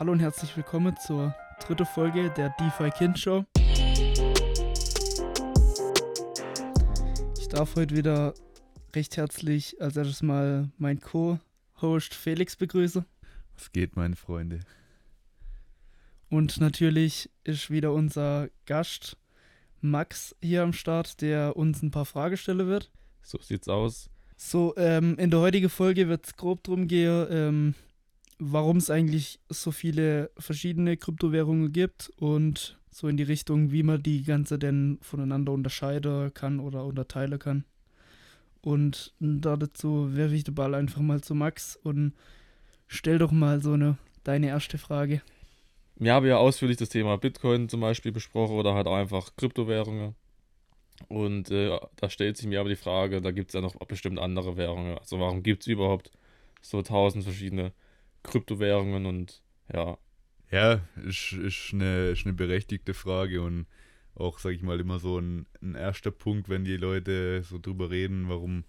Hallo und herzlich willkommen zur dritten Folge der DeFi Kind Show. Ich darf heute wieder recht herzlich als erstes mal meinen Co-Host Felix begrüßen. Was geht, meine Freunde? Und natürlich ist wieder unser Gast Max hier am Start, der uns ein paar Fragen stellen wird. So sieht's aus. So, ähm, in der heutigen Folge wird es grob darum gehen, ähm, warum es eigentlich so viele verschiedene Kryptowährungen gibt und so in die Richtung, wie man die ganze denn voneinander unterscheiden kann oder unterteilen kann. Und da dazu werfe ich den Ball einfach mal zu Max und stell doch mal so eine deine erste Frage. Wir haben ja ausführlich das Thema Bitcoin zum Beispiel besprochen oder halt auch einfach Kryptowährungen. Und äh, da stellt sich mir aber die Frage, da gibt es ja noch bestimmt andere Währungen. Also warum gibt es überhaupt so tausend verschiedene Kryptowährungen und ja. Ja, ist, ist, eine, ist eine berechtigte Frage und auch, sag ich mal, immer so ein, ein erster Punkt, wenn die Leute so drüber reden, warum,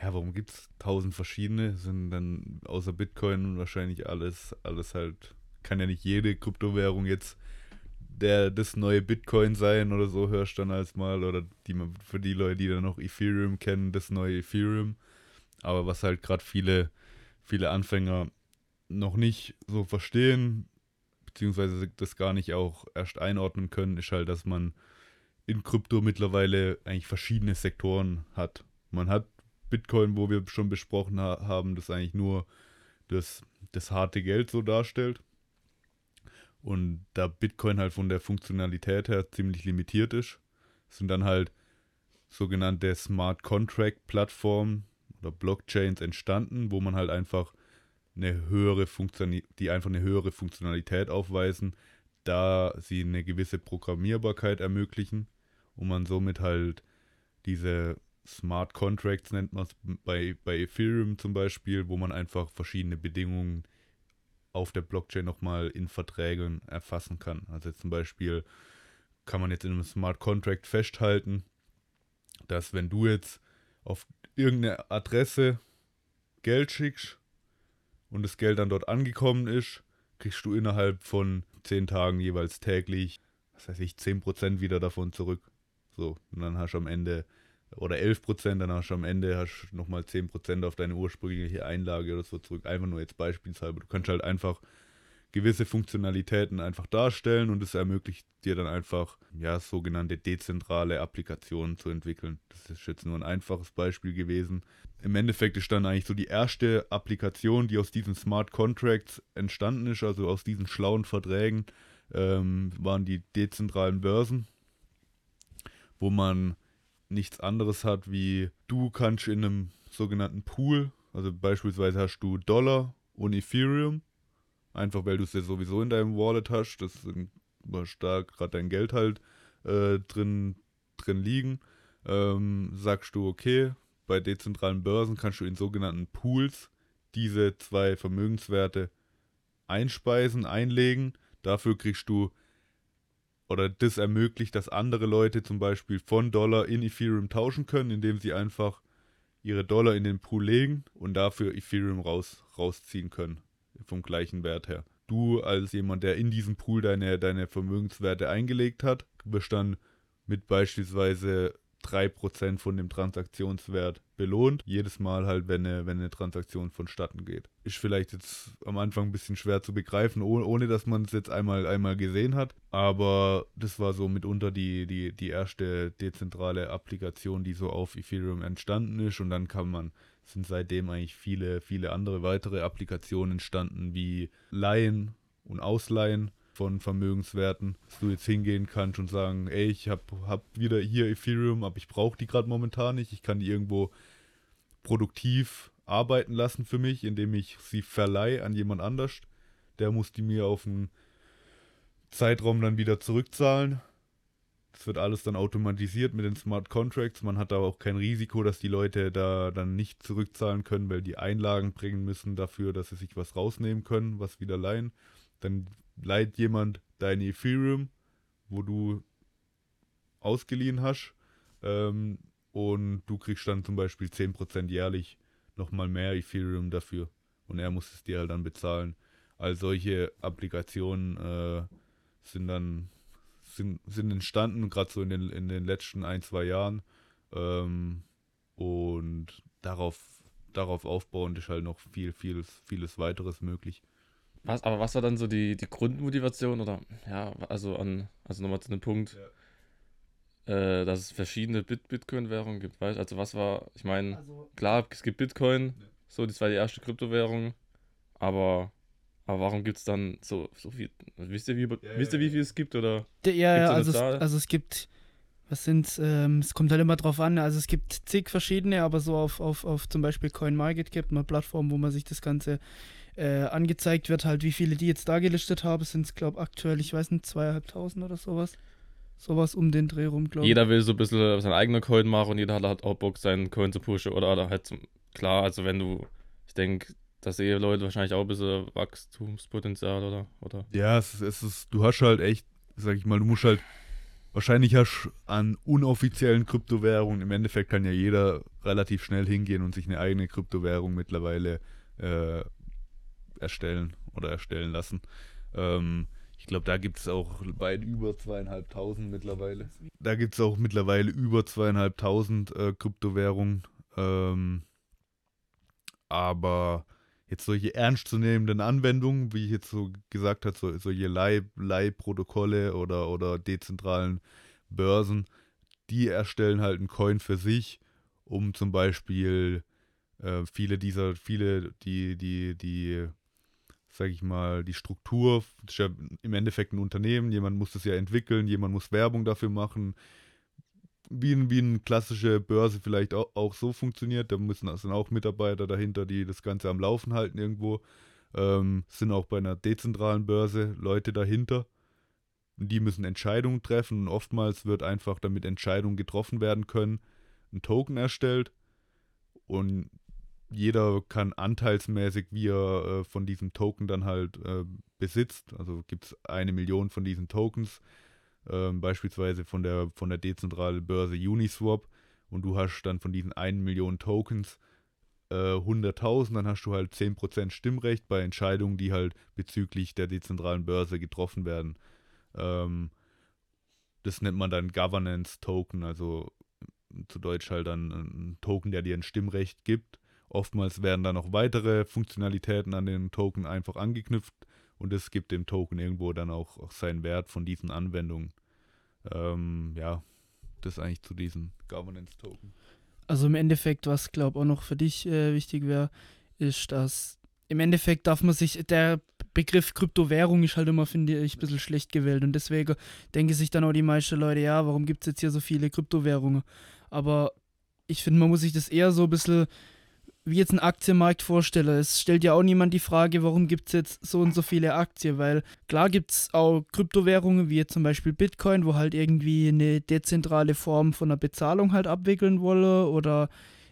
ja, warum gibt es tausend verschiedene, sind dann außer Bitcoin wahrscheinlich alles, alles halt, kann ja nicht jede Kryptowährung jetzt der das neue Bitcoin sein oder so, hörst du dann als mal, oder die, für die Leute, die dann noch Ethereum kennen, das neue Ethereum. Aber was halt gerade viele, viele Anfänger noch nicht so verstehen, beziehungsweise das gar nicht auch erst einordnen können, ist halt, dass man in Krypto mittlerweile eigentlich verschiedene Sektoren hat. Man hat Bitcoin, wo wir schon besprochen ha haben, das eigentlich nur das, das harte Geld so darstellt. Und da Bitcoin halt von der Funktionalität her ziemlich limitiert ist, sind dann halt sogenannte Smart Contract Plattformen oder Blockchains entstanden, wo man halt einfach eine höhere Funktion, die einfach eine höhere Funktionalität aufweisen, da sie eine gewisse Programmierbarkeit ermöglichen und man somit halt diese Smart Contracts nennt man es bei, bei Ethereum zum Beispiel, wo man einfach verschiedene Bedingungen auf der Blockchain nochmal in Verträgen erfassen kann. Also zum Beispiel kann man jetzt in einem Smart Contract festhalten, dass wenn du jetzt auf irgendeine Adresse Geld schickst und das Geld dann dort angekommen ist, kriegst du innerhalb von 10 Tagen jeweils täglich, was weiß ich, 10% wieder davon zurück. So, und dann hast du am Ende, oder 11%, dann hast du am Ende hast nochmal 10% auf deine ursprüngliche Einlage oder so zurück. Einfach nur jetzt beispielshalber. Du kannst halt einfach gewisse Funktionalitäten einfach darstellen und es ermöglicht dir dann einfach, ja, sogenannte dezentrale Applikationen zu entwickeln. Das ist jetzt nur ein einfaches Beispiel gewesen. Im Endeffekt ist dann eigentlich so die erste Applikation, die aus diesen Smart Contracts entstanden ist, also aus diesen schlauen Verträgen, ähm, waren die dezentralen Börsen, wo man nichts anderes hat wie du kannst in einem sogenannten Pool, also beispielsweise hast du Dollar und Ethereum Einfach weil du es ja sowieso in deinem Wallet hast, das was da gerade dein Geld halt äh, drin, drin liegen. Ähm, sagst du, okay, bei dezentralen Börsen kannst du in sogenannten Pools diese zwei Vermögenswerte einspeisen, einlegen. Dafür kriegst du, oder das ermöglicht, dass andere Leute zum Beispiel von Dollar in Ethereum tauschen können, indem sie einfach ihre Dollar in den Pool legen und dafür Ethereum raus, rausziehen können vom gleichen Wert her. Du als jemand, der in diesem Pool deine, deine Vermögenswerte eingelegt hat, wirst dann mit beispielsweise 3% von dem Transaktionswert belohnt. Jedes Mal halt, wenn eine, wenn eine Transaktion vonstatten geht. Ist vielleicht jetzt am Anfang ein bisschen schwer zu begreifen, ohne, ohne dass man es jetzt einmal, einmal gesehen hat. Aber das war so mitunter die, die, die erste dezentrale Applikation, die so auf Ethereum entstanden ist. Und dann kann man sind seitdem eigentlich viele, viele andere weitere Applikationen entstanden, wie Leihen und Ausleihen von Vermögenswerten, dass du jetzt hingehen kannst und sagen, ey, ich habe hab wieder hier Ethereum, aber ich brauche die gerade momentan nicht. Ich kann die irgendwo produktiv arbeiten lassen für mich, indem ich sie verleihe an jemand anders. Der muss die mir auf einen Zeitraum dann wieder zurückzahlen. Das wird alles dann automatisiert mit den Smart Contracts. Man hat aber auch kein Risiko, dass die Leute da dann nicht zurückzahlen können, weil die Einlagen bringen müssen dafür, dass sie sich was rausnehmen können, was wieder leihen. Dann leiht jemand deine Ethereum, wo du ausgeliehen hast. Ähm, und du kriegst dann zum Beispiel 10% jährlich nochmal mehr Ethereum dafür. Und er muss es dir halt dann bezahlen. all solche Applikationen äh, sind dann sind, sind entstanden, gerade so in den, in den letzten ein, zwei Jahren. Ähm, und darauf, darauf aufbauend ist halt noch viel, vieles, vieles weiteres möglich. Was, aber was war dann so die, die Grundmotivation oder ja, also an, also nochmal zu dem Punkt, ja. äh, dass es verschiedene Bit Bitcoin-Währungen gibt, weißt Also was war, ich meine, also, klar, es gibt Bitcoin, ja. so, das war die erste Kryptowährung, aber aber warum gibt es dann so, so viel? Wisst ihr, wie, ja, wisst ihr, wie viel es gibt? Oder ja, ja also, es, also es gibt, was sind ähm, es kommt halt immer drauf an, also es gibt zig verschiedene, aber so auf, auf, auf zum Beispiel CoinMarketCap, eine Plattform, wo man sich das Ganze äh, angezeigt wird, halt wie viele die jetzt da gelistet haben, sind es, glaube ich, aktuell, ich weiß nicht, zweieinhalbtausend oder sowas. Sowas um den Dreh rum, glaube ich. Jeder will so ein bisschen sein eigener Coin machen und jeder hat halt auch Bock, seinen Coin zu pushen oder, oder halt zum, klar, also wenn du, ich denke, da sehen Leute wahrscheinlich auch ein bisschen Wachstumspotenzial, oder? oder? Ja, es ist, es ist, du hast halt echt, sag ich mal, du musst halt, wahrscheinlich hast an unoffiziellen Kryptowährungen, im Endeffekt kann ja jeder relativ schnell hingehen und sich eine eigene Kryptowährung mittlerweile äh, erstellen oder erstellen lassen. Ähm, ich glaube, da gibt es auch weit über zweieinhalbtausend mittlerweile. Da gibt es auch mittlerweile über zweieinhalbtausend äh, Kryptowährungen. Ähm, aber jetzt solche ernstzunehmenden Anwendungen, wie ich jetzt so gesagt habe, so, solche Leihprotokolle oder, oder dezentralen Börsen, die erstellen halt einen Coin für sich, um zum Beispiel äh, viele dieser, viele, die, die, die, sag ich mal, die Struktur, ja im Endeffekt ein Unternehmen, jemand muss das ja entwickeln, jemand muss Werbung dafür machen, wie, wie eine klassische Börse vielleicht auch, auch so funktioniert. Da müssen sind auch Mitarbeiter dahinter, die das Ganze am Laufen halten irgendwo. Ähm, sind auch bei einer dezentralen Börse Leute dahinter. Die müssen Entscheidungen treffen und oftmals wird einfach, damit Entscheidungen getroffen werden können, ein Token erstellt und jeder kann anteilsmäßig, wie er äh, von diesem Token dann halt äh, besitzt. Also gibt es eine Million von diesen Tokens ähm, beispielsweise von der, von der dezentralen Börse Uniswap und du hast dann von diesen 1 Million Tokens äh, 100.000, dann hast du halt 10% Stimmrecht bei Entscheidungen, die halt bezüglich der dezentralen Börse getroffen werden. Ähm, das nennt man dann Governance Token, also zu Deutsch halt dann ein Token, der dir ein Stimmrecht gibt. Oftmals werden dann noch weitere Funktionalitäten an den Token einfach angeknüpft, und es gibt dem Token irgendwo dann auch, auch seinen Wert von diesen Anwendungen. Ähm, ja, das eigentlich zu diesen Governance-Token. Also im Endeffekt, was glaube auch noch für dich äh, wichtig wäre, ist, dass im Endeffekt darf man sich, der Begriff Kryptowährung ist halt immer, finde ich, ein bisschen schlecht gewählt und deswegen denken sich dann auch die meisten Leute, ja, warum gibt es jetzt hier so viele Kryptowährungen? Aber ich finde, man muss sich das eher so ein bisschen wie jetzt ein Aktienmarkt vorstelle. Es stellt ja auch niemand die Frage, warum gibt es jetzt so und so viele Aktien, weil klar gibt es auch Kryptowährungen, wie jetzt zum Beispiel Bitcoin, wo halt irgendwie eine dezentrale Form von einer Bezahlung halt abwickeln wolle oder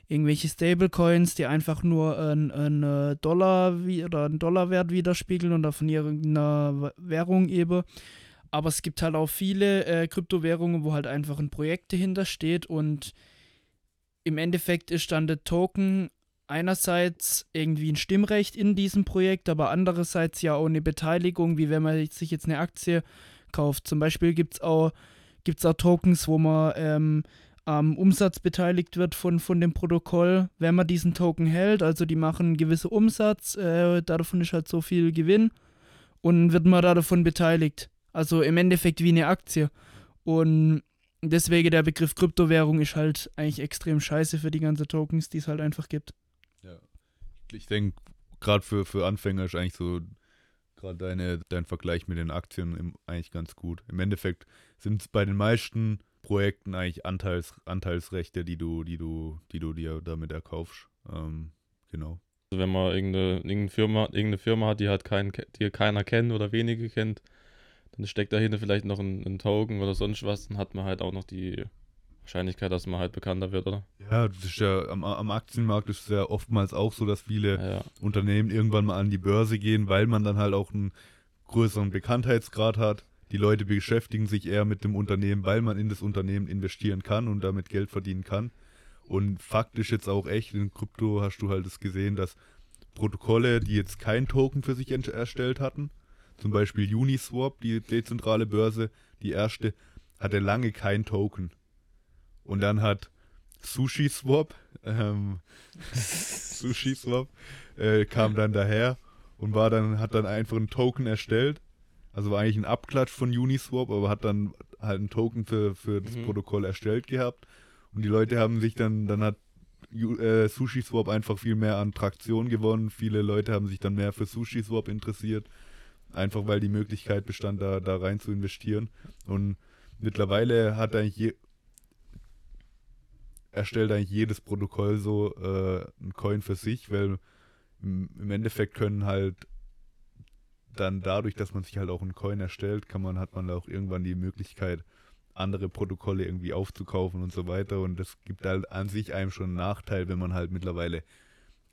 irgendwelche Stablecoins, die einfach nur einen äh, Dollar oder einen Dollarwert widerspiegeln oder von irgendeiner Währung eben. Aber es gibt halt auch viele äh, Kryptowährungen, wo halt einfach ein Projekt dahinter steht und im Endeffekt ist dann der Token einerseits irgendwie ein Stimmrecht in diesem Projekt, aber andererseits ja auch eine Beteiligung, wie wenn man sich jetzt eine Aktie kauft. Zum Beispiel gibt es auch, gibt's auch Tokens, wo man ähm, am Umsatz beteiligt wird von, von dem Protokoll, wenn man diesen Token hält. Also die machen einen gewissen Umsatz, äh, davon ist halt so viel Gewinn und wird man da davon beteiligt. Also im Endeffekt wie eine Aktie. Und deswegen der Begriff Kryptowährung ist halt eigentlich extrem scheiße für die ganzen Tokens, die es halt einfach gibt ich denke, gerade für, für Anfänger ist eigentlich so gerade deine, dein Vergleich mit den Aktien im, eigentlich ganz gut. Im Endeffekt sind es bei den meisten Projekten eigentlich Anteils, Anteilsrechte, die du, die du, die du dir damit erkaufst. Ähm, genau. Also wenn man irgendeine, irgendeine, Firma, irgendeine Firma hat, die halt kein, die keiner kennt oder wenige kennt, dann steckt dahinter vielleicht noch ein, ein Token oder sonst was, dann hat man halt auch noch die Wahrscheinlichkeit, dass man halt bekannter wird, oder? Ja, das ist ja am, am Aktienmarkt ist es ja oftmals auch so, dass viele ja, ja. Unternehmen irgendwann mal an die Börse gehen, weil man dann halt auch einen größeren Bekanntheitsgrad hat. Die Leute beschäftigen sich eher mit dem Unternehmen, weil man in das Unternehmen investieren kann und damit Geld verdienen kann. Und faktisch jetzt auch echt in Krypto hast du halt das gesehen, dass Protokolle, die jetzt kein Token für sich erstellt hatten. Zum Beispiel Uniswap, die dezentrale Börse, die erste, hatte lange kein Token. Und dann hat SushiSwap, ähm, SushiSwap, äh, kam dann daher und war dann, hat dann einfach ein Token erstellt. Also war eigentlich ein Abklatsch von Uniswap, aber hat dann halt ein Token für, für das Mhm. Protokoll erstellt gehabt. Und die Leute haben sich dann, dann hat äh, SushiSwap einfach viel mehr an Traktion gewonnen. Viele Leute haben sich dann mehr für SushiSwap interessiert. Einfach weil die Möglichkeit bestand, da, da rein zu investieren. Und mittlerweile hat eigentlich je, erstellt eigentlich jedes Protokoll so äh, ein Coin für sich, weil im, Endeffekt können halt dann dadurch, dass man sich halt auch einen Coin erstellt, kann man, hat man auch irgendwann die Möglichkeit, andere Protokolle irgendwie aufzukaufen und so weiter. Und das gibt halt an sich einem schon einen Nachteil, wenn man halt mittlerweile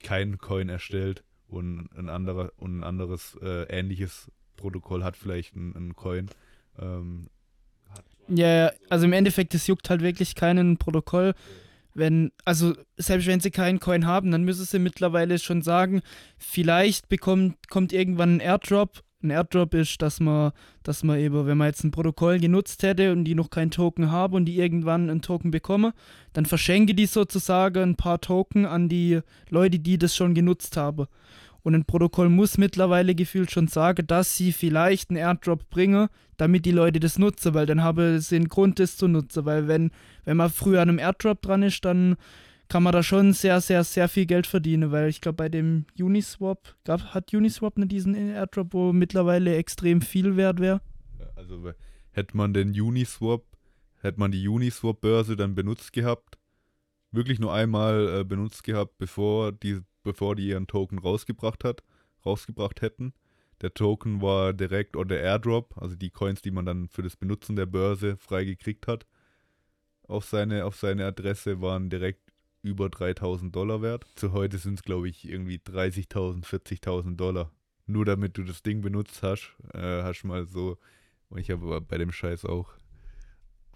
keinen Coin erstellt und ein anderer und ein anderes äh, ähnliches Protokoll hat vielleicht einen, einen Coin. Ähm, ja, also im Endeffekt, es juckt halt wirklich keinen Protokoll. Wenn, also selbst wenn sie keinen Coin haben, dann müssen sie mittlerweile schon sagen, vielleicht bekommt, kommt irgendwann ein Airdrop. Ein Airdrop ist, dass man, dass man eben, wenn man jetzt ein Protokoll genutzt hätte und die noch keinen Token haben und die irgendwann einen Token bekommen, dann verschenke die sozusagen ein paar Token an die Leute, die das schon genutzt haben. Und ein Protokoll muss mittlerweile gefühlt schon sagen, dass sie vielleicht einen Airdrop bringen, damit die Leute das nutzen, weil dann habe sie einen Grund, das zu nutzen. Weil wenn, wenn man früher an einem Airdrop dran ist, dann kann man da schon sehr, sehr, sehr viel Geld verdienen, weil ich glaube, bei dem Uniswap, gab, hat Uniswap nicht diesen Airdrop, wo mittlerweile extrem viel wert wäre? Also hätte man den Uniswap, hätte man die Uniswap-Börse dann benutzt gehabt, wirklich nur einmal äh, benutzt gehabt, bevor die, bevor die ihren Token rausgebracht hat, rausgebracht hätten. Der Token war direkt oder Airdrop, also die Coins, die man dann für das Benutzen der Börse frei gekriegt hat, auf seine, auf seine Adresse waren direkt über 3000 Dollar wert. Zu heute sind es, glaube ich, irgendwie 30.000, 40.000 Dollar. Nur damit du das Ding benutzt hast, äh, hast mal so und ich habe aber bei dem Scheiß auch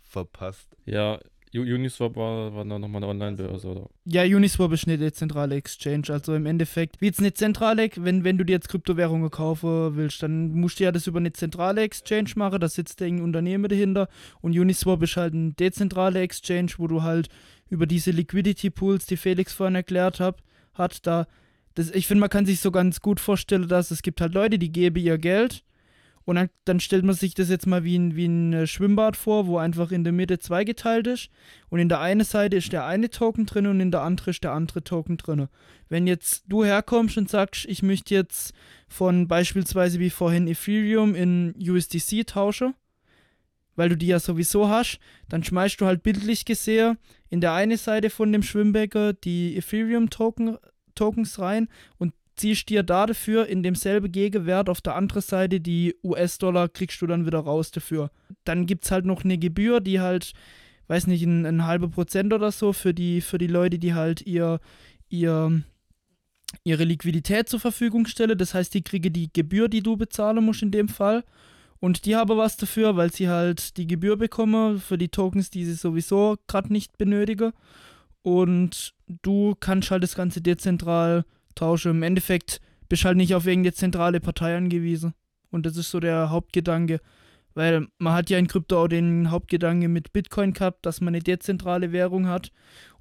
verpasst. Ja, Uniswap war, war dann nochmal eine Online-Börse, oder? Ja, Uniswap ist eine dezentrale Exchange. Also im Endeffekt, wie jetzt eine zentrale, wenn, wenn du dir jetzt Kryptowährungen kaufen willst, dann musst du ja das über eine zentrale Exchange machen. Da sitzt irgendein Unternehmen dahinter. Und Uniswap ist halt eine dezentrale Exchange, wo du halt über diese Liquidity Pools, die Felix vorhin erklärt hat, hat da. Das, ich finde, man kann sich so ganz gut vorstellen, dass es gibt halt Leute, die geben ihr Geld und dann, dann stellt man sich das jetzt mal wie ein, wie ein äh, Schwimmbad vor, wo einfach in der Mitte zweigeteilt ist. Und in der einen Seite ist der eine Token drin und in der andere ist der andere Token drin. Wenn jetzt du herkommst und sagst, ich möchte jetzt von beispielsweise wie vorhin Ethereum in USDC tauschen, weil du die ja sowieso hast, dann schmeißt du halt bildlich gesehen in der eine Seite von dem Schwimmbecken die Ethereum-Token Tokens rein und ziehst dir da dafür in demselben Gegenwert auf der anderen Seite die US-Dollar kriegst du dann wieder raus dafür. Dann gibt es halt noch eine Gebühr, die halt, weiß nicht, ein, ein halber Prozent oder so für die, für die Leute, die halt ihr, ihr, ihre Liquidität zur Verfügung stellen. Das heißt, die kriege die Gebühr, die du bezahlen musst in dem Fall. Und die haben was dafür, weil sie halt die Gebühr bekommen für die Tokens, die sie sowieso gerade nicht benötigen. Und du kannst halt das Ganze dezentral tauschen. Im Endeffekt bist halt nicht auf irgendeine zentrale Partei angewiesen. Und das ist so der Hauptgedanke. Weil man hat ja in Krypto auch den Hauptgedanke mit Bitcoin gehabt, dass man eine dezentrale Währung hat.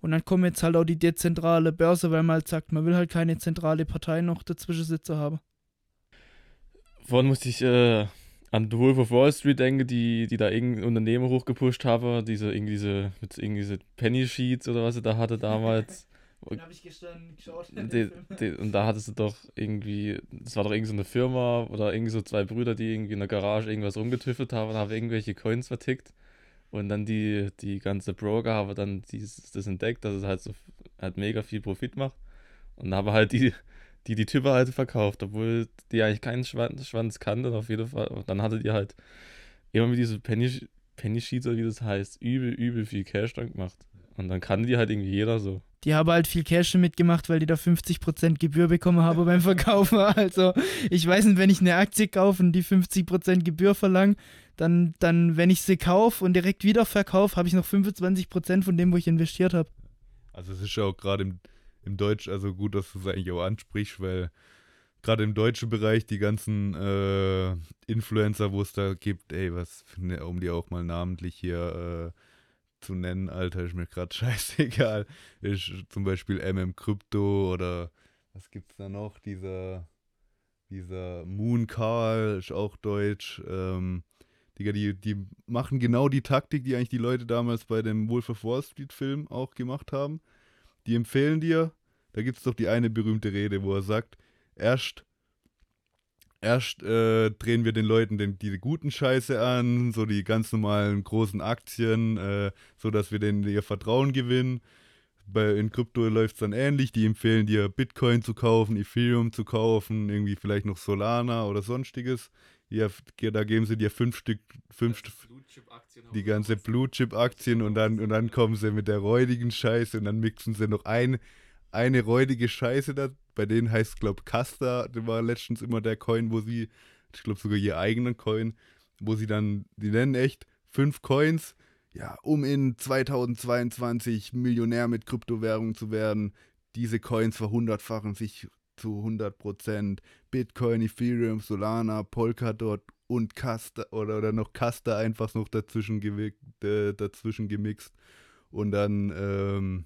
Und dann kommt jetzt halt auch die dezentrale Börse, weil man halt sagt, man will halt keine zentrale Partei noch dazwischen sitzen haben. Vorhin musste ich äh, an The Wolf of Wall Street denken, die, die da irgendein Unternehmen hochgepusht haben, diese, irgendwie diese, mit irgendwie diese Penny Sheets oder was sie da hatte damals. Den habe ich gestern geschaut. Die, die, und da hattest du doch irgendwie, das war doch irgendwie so eine Firma oder irgendwie so zwei Brüder, die irgendwie in der Garage irgendwas rumgetüffelt haben und haben irgendwelche Coins vertickt. Und dann die, die ganze Broker haben dann dieses, das entdeckt, dass es halt so halt mega viel Profit macht. Und haben halt die, die die Typen halt verkauft, obwohl die eigentlich keinen Schwanz, Schwanz kannten, auf jeden Fall. Und dann hatte die halt immer mit diese Penny, Penny Sheets oder wie das heißt, übel, übel viel Cash dann gemacht. Und dann kannte die halt irgendwie jeder so. Die haben halt viel Cash mitgemacht, weil die da 50% Gebühr bekommen haben beim Verkaufen. Also, ich weiß nicht, wenn ich eine Aktie kaufe und die 50% Gebühr verlange, dann, dann, wenn ich sie kaufe und direkt wieder verkaufe, habe ich noch 25% von dem, wo ich investiert habe. Also es ist ja auch gerade im, im Deutsch, also gut, dass du es eigentlich auch ansprichst, weil gerade im deutschen Bereich die ganzen äh, Influencer, wo es da gibt, ey, was, um die auch mal namentlich hier äh, zu nennen, Alter, ist mir gerade scheißegal. Ist zum Beispiel MM Crypto oder was gibt's da noch? Dieser, dieser Moon Carl ist auch deutsch. Ähm, Digga, die, die machen genau die Taktik, die eigentlich die Leute damals bei dem Wolf of Wall Street Film auch gemacht haben. Die empfehlen dir, da gibt es doch die eine berühmte Rede, wo er sagt, erst, erst äh, drehen wir den Leuten den, diese guten Scheiße an, so die ganz normalen großen Aktien, äh, so dass wir denen ihr Vertrauen gewinnen. Bei, in Krypto läuft es dann ähnlich. Die empfehlen dir, Bitcoin zu kaufen, Ethereum zu kaufen, irgendwie vielleicht noch Solana oder sonstiges. Ja, da geben sie dir fünf Stück, fünf die ganze Blue Chip Aktien und dann, und dann kommen sie mit der räudigen Scheiße und dann mixen sie noch ein, eine räudige Scheiße da. Bei denen heißt, glaube Casta, das war letztens immer der Coin, wo sie, ich glaube sogar ihr eigenen Coin, wo sie dann, die nennen echt fünf Coins, ja, um in 2022 Millionär mit Kryptowährungen zu werden. Diese Coins verhundertfachen sich zu 100%. Bitcoin, Ethereum, Solana, Polkadot und Casta oder, oder noch Casta einfach noch dazwischen, äh, dazwischen gemixt. Und dann ähm,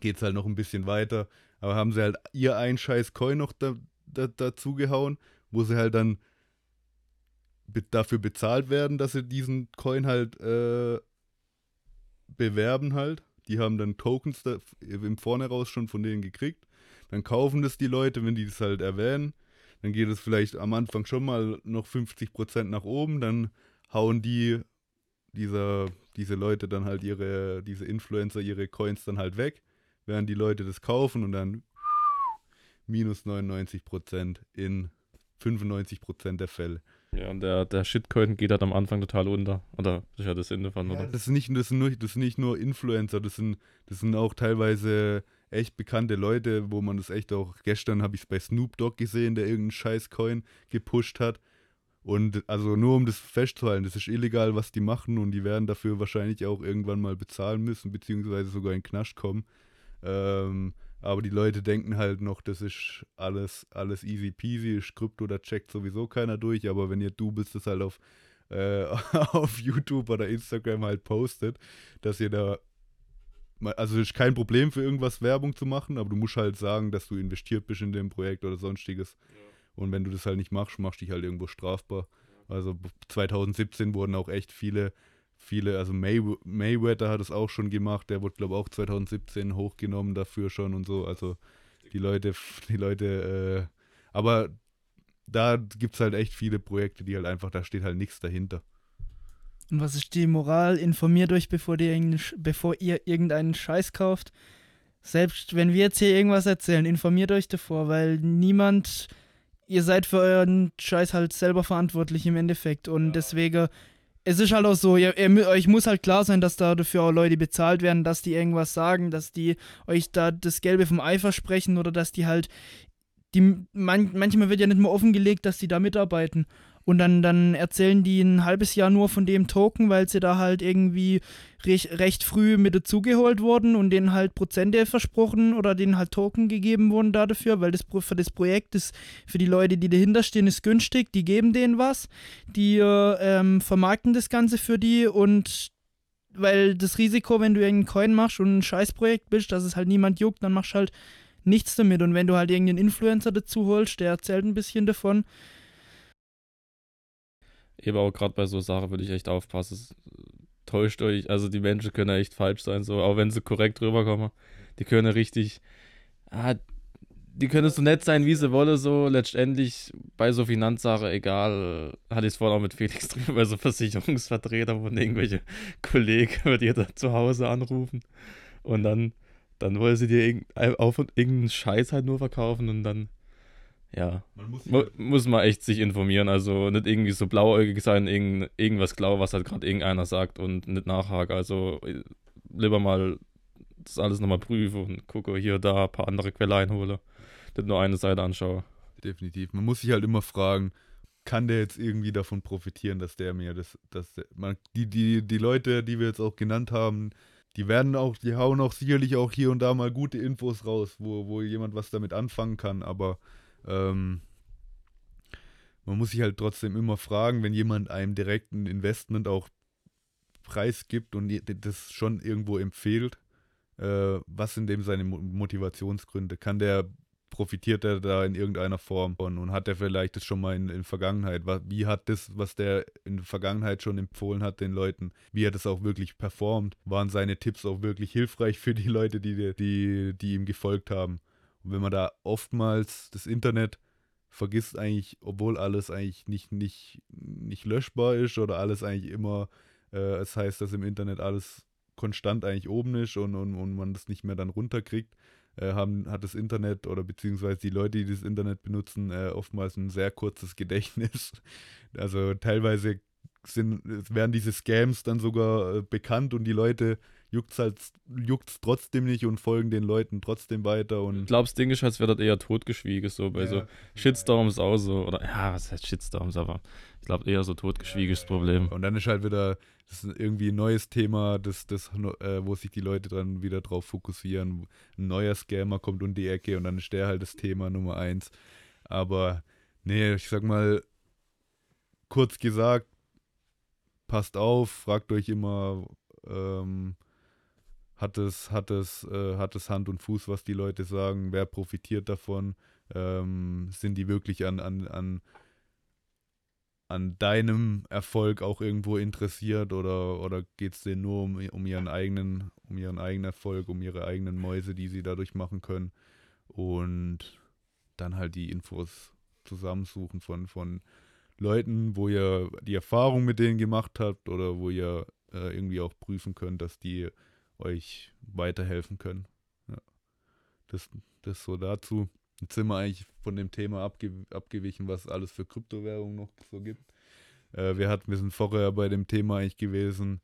geht es halt noch ein bisschen weiter. Aber haben sie halt ihr einen scheiß Coin noch da, da, dazu gehauen, wo sie halt dann be dafür bezahlt werden, dass sie diesen Coin halt äh, bewerben halt. Die haben dann Tokens da, im Vorne raus schon von denen gekriegt. Dann kaufen das die Leute, wenn die das halt erwähnen. Dann geht es vielleicht am Anfang schon mal noch 50% nach oben. Dann hauen die, dieser, diese Leute dann halt ihre, diese Influencer, ihre Coins dann halt weg, während die Leute das kaufen und dann minus 99% in 95% der Fälle. Ja, und der, der Shitcoin geht halt am Anfang total unter. Oder das ist ja das Ende von, ja, oder? Das, ist nicht, das, sind nur, das sind nicht nur Influencer, das sind, das sind auch teilweise echt bekannte Leute, wo man das echt auch, gestern habe ich es bei Snoop Dogg gesehen, der irgendeinen Scheiß-Coin gepusht hat. Und also nur um das festzuhalten, das ist illegal, was die machen und die werden dafür wahrscheinlich auch irgendwann mal bezahlen müssen, beziehungsweise sogar in den Knast kommen. Ähm, aber die Leute denken halt noch, das ist alles, alles easy peasy, ist Krypto, da checkt sowieso keiner durch. Aber wenn ihr du bist, das halt auf, äh, auf YouTube oder Instagram halt postet, dass ihr da also es ist kein Problem für irgendwas Werbung zu machen, aber du musst halt sagen, dass du investiert bist in dem Projekt oder sonstiges. Ja. Und wenn du das halt nicht machst, machst du dich halt irgendwo strafbar. Also 2017 wurden auch echt viele, viele, also May, Mayweather hat es auch schon gemacht, der wurde glaube ich auch 2017 hochgenommen dafür schon und so. Also die Leute, die Leute, äh, aber da gibt es halt echt viele Projekte, die halt einfach, da steht halt nichts dahinter. Und was ist die Moral? Informiert euch, bevor ihr, bevor ihr irgendeinen Scheiß kauft. Selbst wenn wir jetzt hier irgendwas erzählen, informiert euch davor, weil niemand, ihr seid für euren Scheiß halt selber verantwortlich im Endeffekt. Und ja. deswegen, es ist halt auch so, ihr, ihr, euch muss halt klar sein, dass da dafür auch Leute bezahlt werden, dass die irgendwas sagen, dass die euch da das Gelbe vom Ei versprechen oder dass die halt, die, man, manchmal wird ja nicht mehr offengelegt, dass die da mitarbeiten. Und dann, dann erzählen die ein halbes Jahr nur von dem Token, weil sie da halt irgendwie recht, recht früh mit dazugeholt wurden und denen halt Prozente versprochen oder denen halt Token gegeben wurden da dafür, weil das für das Projekt ist, für die Leute, die dahinter stehen, ist günstig, die geben denen was, die ähm, vermarkten das Ganze für die und weil das Risiko, wenn du irgendeinen Coin machst und ein Scheißprojekt bist, dass es halt niemand juckt, dann machst du halt nichts damit. Und wenn du halt irgendeinen Influencer dazu holst, der erzählt ein bisschen davon, eben auch gerade bei so Sachen würde ich echt aufpassen. Es täuscht euch, also die Menschen können echt falsch sein, so, auch wenn sie korrekt rüberkommen. Die können richtig, ah, die können so nett sein, wie sie wollen, so letztendlich bei so Finanzsachen, egal, hatte ich es vorhin auch mit Felix drüber, bei so Versicherungsvertretern, wo irgendwelche Kollegen bei dir da zu Hause anrufen und dann, dann wollen sie dir auf irgendeinen Scheiß halt nur verkaufen und dann ja, man muss, Mu halt muss, man echt sich informieren. Also nicht irgendwie so blauäugig sein, irgend, irgendwas glauben, was halt gerade irgendeiner sagt und nicht nachhaken. Also äh, lieber mal das alles nochmal prüfen und gucke hier, da ein paar andere Quellen einhole. Nicht nur eine Seite anschaue. Definitiv. Man muss sich halt immer fragen, kann der jetzt irgendwie davon profitieren, dass der mir das, dass der, man, die, die, die Leute, die wir jetzt auch genannt haben, die werden auch, die hauen auch sicherlich auch hier und da mal gute Infos raus, wo, wo jemand was damit anfangen kann, aber ähm, man muss sich halt trotzdem immer fragen, wenn jemand einem direkten Investment auch preisgibt und das schon irgendwo empfiehlt, äh, was sind dem seine Motivationsgründe? Kann der profitiert er da in irgendeiner Form von und hat er vielleicht das schon mal in, in Vergangenheit, wie hat das, was der in der Vergangenheit schon empfohlen hat den Leuten, wie hat es auch wirklich performt, waren seine Tipps auch wirklich hilfreich für die Leute, die, die, die ihm gefolgt haben. Und wenn man da oftmals das Internet vergisst eigentlich, obwohl alles eigentlich nicht, nicht, nicht löschbar ist oder alles eigentlich immer, äh, es das heißt, dass im Internet alles konstant eigentlich oben ist und, und, und man das nicht mehr dann runterkriegt, äh, haben, hat das Internet oder beziehungsweise die Leute, die das Internet benutzen, äh, oftmals ein sehr kurzes Gedächtnis. Also teilweise sind, werden diese Scams dann sogar äh, bekannt und die Leute juckt's halt, juckt's trotzdem nicht und folgen den Leuten trotzdem weiter. Und ich glaube, das Ding ist, als wäre das eher totgeschwiegen, so bei ja, so Shitstorms auch so, oder ja, was heißt Shitstorms, aber ich glaube eher so totgeschwiegenes ja, Problem. Und dann ist halt wieder das ist irgendwie ein neues Thema, das, das, äh, wo sich die Leute dann wieder drauf fokussieren. Ein neuer Scammer kommt um die Ecke und dann ist der halt das Thema Nummer eins. Aber nee, ich sag mal, kurz gesagt, passt auf, fragt euch immer, ähm, hat es, hat es, äh, hat es Hand und Fuß, was die Leute sagen, wer profitiert davon, ähm, sind die wirklich an, an, an an deinem Erfolg auch irgendwo interessiert oder, oder geht es denen nur um, um, ihren eigenen, um ihren eigenen Erfolg, um ihre eigenen Mäuse, die sie dadurch machen können? Und dann halt die Infos zusammensuchen von, von Leuten, wo ihr die Erfahrung mit denen gemacht habt oder wo ihr äh, irgendwie auch prüfen könnt, dass die euch weiterhelfen können. Ja. Das, das so dazu. Jetzt sind wir eigentlich von dem Thema abge abgewichen, was es alles für Kryptowährungen noch so gibt. Äh, wir, hatten, wir sind vorher bei dem Thema eigentlich gewesen,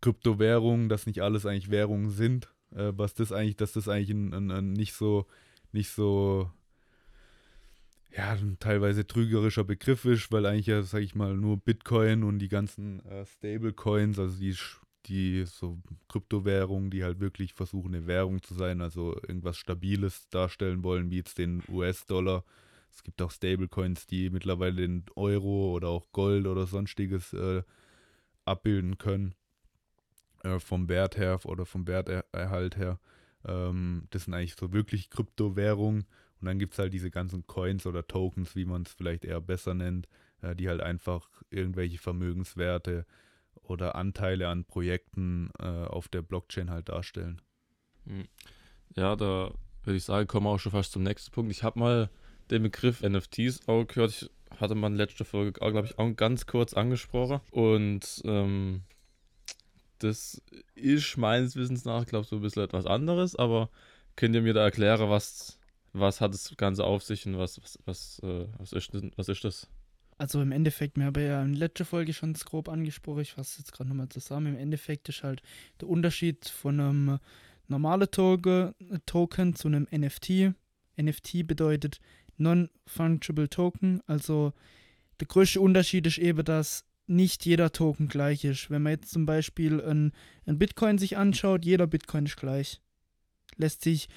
Kryptowährungen, dass nicht alles eigentlich Währungen sind. Äh, was das eigentlich, dass das eigentlich ein, ein, ein nicht so, nicht so ja, ein teilweise trügerischer Begriff ist, weil eigentlich ja, sag ich mal, nur Bitcoin und die ganzen äh, Stablecoins, also die die so Kryptowährungen, die halt wirklich versuchen, eine Währung zu sein, also irgendwas Stabiles darstellen wollen, wie jetzt den US-Dollar. Es gibt auch Stablecoins, die mittlerweile den Euro oder auch Gold oder sonstiges äh, abbilden können. Äh, vom Wert her oder vom Werterhalt her. Ähm, das sind eigentlich so wirklich Kryptowährungen. Und dann gibt es halt diese ganzen Coins oder Tokens, wie man es vielleicht eher besser nennt, äh, die halt einfach irgendwelche Vermögenswerte oder Anteile an Projekten äh, auf der Blockchain halt darstellen. Hm. Ja, da würde ich sagen, kommen wir auch schon fast zum nächsten Punkt. Ich habe mal den Begriff NFTs auch gehört. Ich hatte man letzte Folge, glaube ich, auch ganz kurz angesprochen. Und ähm, das ist meines Wissens nach, glaube ich, so ein bisschen etwas anderes. Aber könnt ihr mir da erklären, was, was hat das Ganze auf sich und was, was, was, äh, was, ist, was ist das? Also im Endeffekt, mir habe ja in letzter Folge schon das grob angesprochen, ich fasse jetzt gerade nochmal zusammen. Im Endeffekt ist halt der Unterschied von einem normalen Token, Token zu einem NFT. NFT bedeutet Non-Fungible Token, also der größte Unterschied ist eben, dass nicht jeder Token gleich ist. Wenn man jetzt zum Beispiel ein, ein Bitcoin sich anschaut, jeder Bitcoin ist gleich. Lässt sich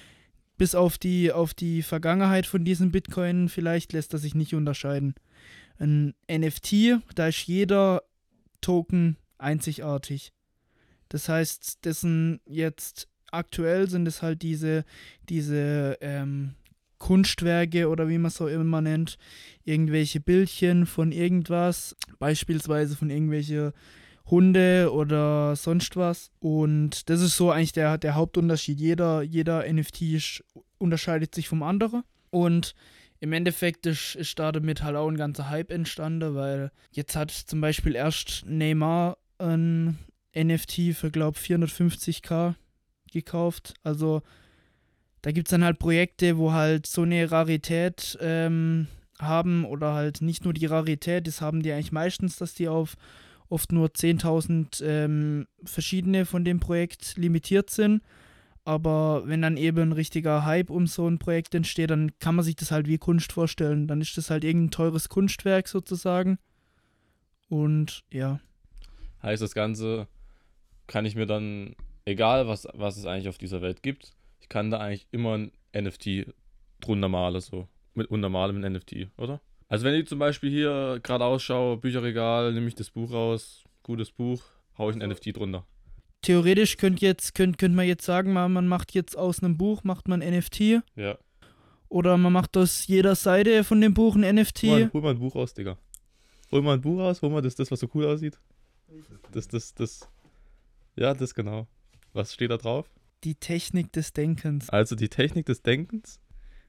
bis auf die, auf die Vergangenheit von diesem Bitcoin vielleicht lässt er sich nicht unterscheiden ein NFT, da ist jeder Token einzigartig. Das heißt, dessen jetzt aktuell sind es halt diese, diese ähm, Kunstwerke oder wie man es auch immer nennt, irgendwelche Bildchen von irgendwas, beispielsweise von irgendwelche Hunde oder sonst was. Und das ist so eigentlich der, der Hauptunterschied. Jeder, jeder NFT unterscheidet sich vom anderen. Und im Endeffekt ist, ist da damit halt auch ein ganzer Hype entstanden, weil jetzt hat zum Beispiel erst Neymar ein NFT für, glaube ich, 450k gekauft. Also da gibt es dann halt Projekte, wo halt so eine Rarität ähm, haben oder halt nicht nur die Rarität, das haben die eigentlich meistens, dass die auf oft nur 10.000 ähm, verschiedene von dem Projekt limitiert sind. Aber wenn dann eben ein richtiger Hype um so ein Projekt entsteht, dann kann man sich das halt wie Kunst vorstellen. Dann ist das halt irgendein teures Kunstwerk sozusagen. Und ja. Heißt das Ganze, kann ich mir dann, egal was, was es eigentlich auf dieser Welt gibt, ich kann da eigentlich immer ein NFT drunter malen, so. Mit untermalen mit NFT, oder? Also wenn ich zum Beispiel hier gerade ausschaue, Bücherregal, nehme ich das Buch raus, gutes Buch, hau ich ein NFT drunter. Theoretisch könnte jetzt, könnt, könnte man jetzt sagen, man, man macht jetzt aus einem Buch, macht man NFT. Ja. Oder man macht aus jeder Seite von dem Buch ein NFT. Hol mal, hol mal ein Buch raus, Digga. Hol mal ein Buch raus, hol mal das, das was so cool aussieht. Das, das, das. Ja, das genau. Was steht da drauf? Die Technik des Denkens. Also die Technik des Denkens.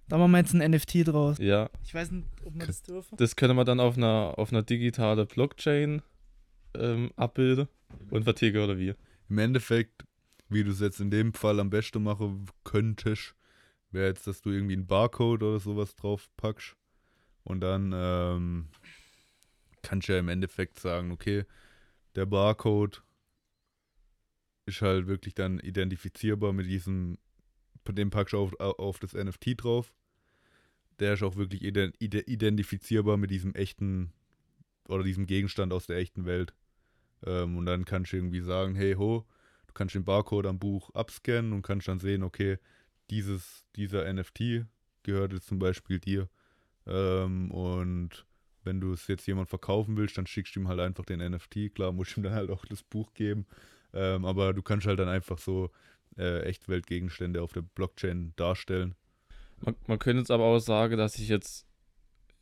Da machen wir jetzt ein NFT draus. Ja, Ich weiß nicht, ob man das dürfen. das können wir dann auf einer, auf einer digitale Blockchain ähm, abbilden und verticken oder wie. Im Endeffekt, wie du es jetzt in dem Fall am besten machen könntest, wäre jetzt, dass du irgendwie einen Barcode oder sowas drauf packst. Und dann ähm, kannst du ja im Endeffekt sagen, okay, der Barcode ist halt wirklich dann identifizierbar mit diesem, den packst du auf, auf das NFT drauf. Der ist auch wirklich ident, ide- identifizierbar mit diesem echten oder diesem Gegenstand aus der echten Welt. Ähm, und dann kannst du irgendwie sagen, hey ho, du kannst den Barcode am Buch abscannen und kannst dann sehen, okay, dieses, dieser NFT gehört jetzt zum Beispiel dir. Ähm, und wenn du es jetzt jemand verkaufen willst, dann schickst du ihm halt einfach den NFT. Klar, musst du ihm dann halt auch das Buch geben. Ähm, aber du kannst halt dann einfach so äh, Echtweltgegenstände auf der Blockchain darstellen. Man, man könnte jetzt aber auch sagen, dass ich jetzt,